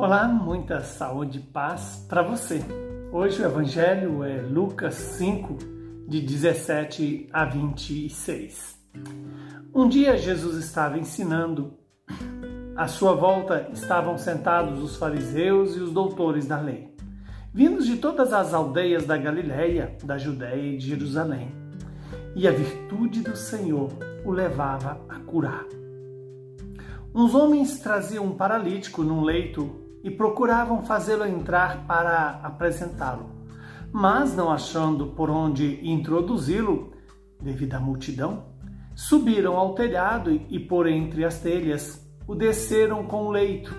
Olá, muita saúde e paz para você. Hoje o Evangelho é Lucas 5, de 17 a 26. Um dia Jesus estava ensinando. À sua volta estavam sentados os fariseus e os doutores da lei, vindos de todas as aldeias da Galiléia, da Judéia e de Jerusalém. E a virtude do Senhor o levava a curar. Uns homens traziam um paralítico num leito e procuravam fazê-lo entrar para apresentá-lo. Mas, não achando por onde introduzi-lo, devido à multidão, subiram ao telhado e, por entre as telhas, o desceram com o leito,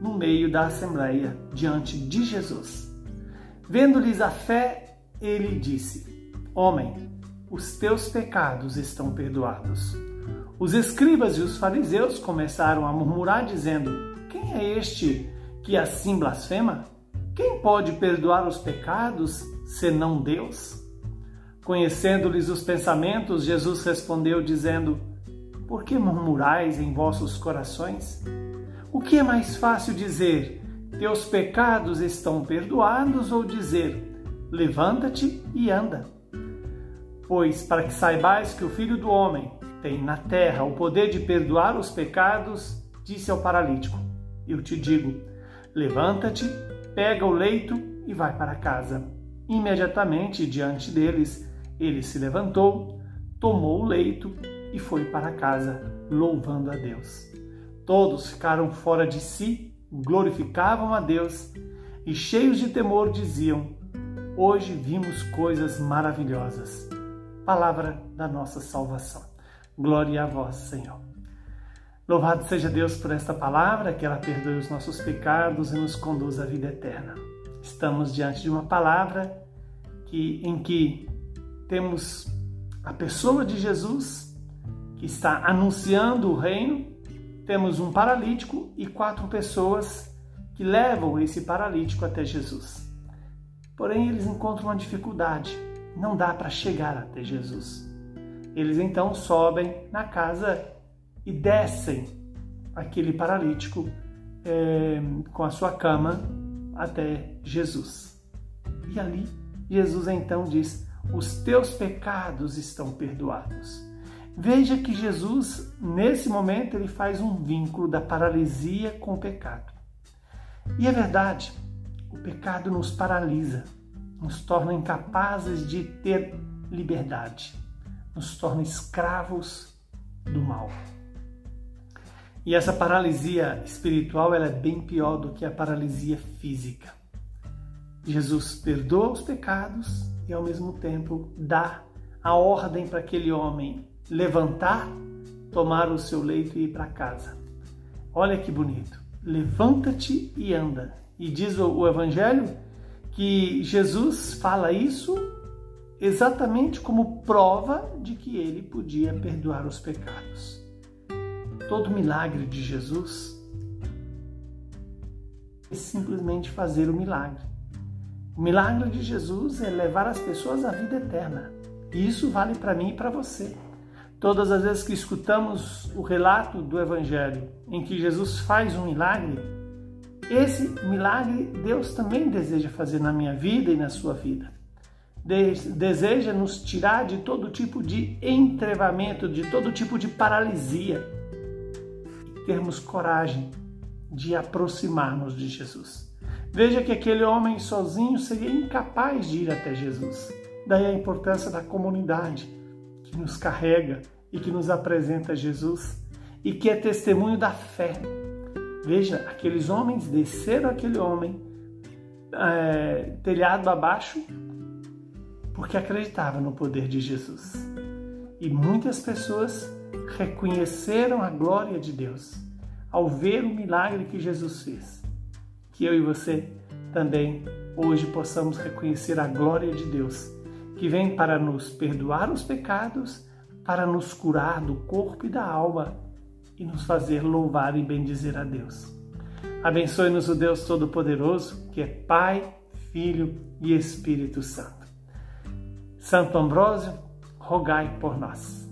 no meio da assembleia, diante de Jesus. Vendo-lhes a fé, ele disse: Homem, os teus pecados estão perdoados. Os escribas e os fariseus começaram a murmurar, dizendo: Quem é este que assim blasfema? Quem pode perdoar os pecados senão Deus? Conhecendo-lhes os pensamentos, Jesus respondeu, dizendo: Por que murmurais em vossos corações? O que é mais fácil dizer: Teus pecados estão perdoados, ou dizer: Levanta-te e anda? Pois, para que saibais que o Filho do Homem tem na terra o poder de perdoar os pecados, disse ao paralítico: Eu te digo, Levanta-te, pega o leito e vai para casa. Imediatamente diante deles, ele se levantou, tomou o leito e foi para casa, louvando a Deus. Todos ficaram fora de si, glorificavam a Deus e, cheios de temor, diziam: Hoje vimos coisas maravilhosas. Palavra da nossa salvação. Glória a vós, Senhor. Louvado seja Deus por esta palavra, que ela perdoe os nossos pecados e nos conduz à vida eterna. Estamos diante de uma palavra que, em que temos a pessoa de Jesus que está anunciando o reino, temos um paralítico e quatro pessoas que levam esse paralítico até Jesus. Porém, eles encontram uma dificuldade, não dá para chegar até Jesus. Eles então sobem na casa e descem aquele paralítico é, com a sua cama até Jesus. E ali Jesus então diz: Os teus pecados estão perdoados. Veja que Jesus, nesse momento, ele faz um vínculo da paralisia com o pecado. E é verdade, o pecado nos paralisa, nos torna incapazes de ter liberdade, nos torna escravos do mal. E essa paralisia espiritual ela é bem pior do que a paralisia física. Jesus perdoa os pecados e ao mesmo tempo dá a ordem para aquele homem levantar, tomar o seu leito e ir para casa. Olha que bonito. Levanta-te e anda. E diz o evangelho que Jesus fala isso exatamente como prova de que ele podia perdoar os pecados todo milagre de Jesus é simplesmente fazer o milagre. O milagre de Jesus é levar as pessoas à vida eterna. E isso vale para mim e para você. Todas as vezes que escutamos o relato do Evangelho em que Jesus faz um milagre, esse milagre Deus também deseja fazer na minha vida e na sua vida. Deseja nos tirar de todo tipo de entrevamento, de todo tipo de paralisia termos coragem de aproximarmos de Jesus. Veja que aquele homem sozinho seria incapaz de ir até Jesus. Daí a importância da comunidade que nos carrega e que nos apresenta Jesus e que é testemunho da fé. Veja, aqueles homens desceram aquele homem é, telhado abaixo porque acreditavam no poder de Jesus. E muitas pessoas reconheceram a glória de Deus ao ver o milagre que Jesus fez. Que eu e você também hoje possamos reconhecer a glória de Deus, que vem para nos perdoar os pecados, para nos curar do corpo e da alma e nos fazer louvar e bendizer a Deus. Abençoe-nos o Deus Todo-Poderoso, que é Pai, Filho e Espírito Santo. Santo Ambrósio, rogai por nós.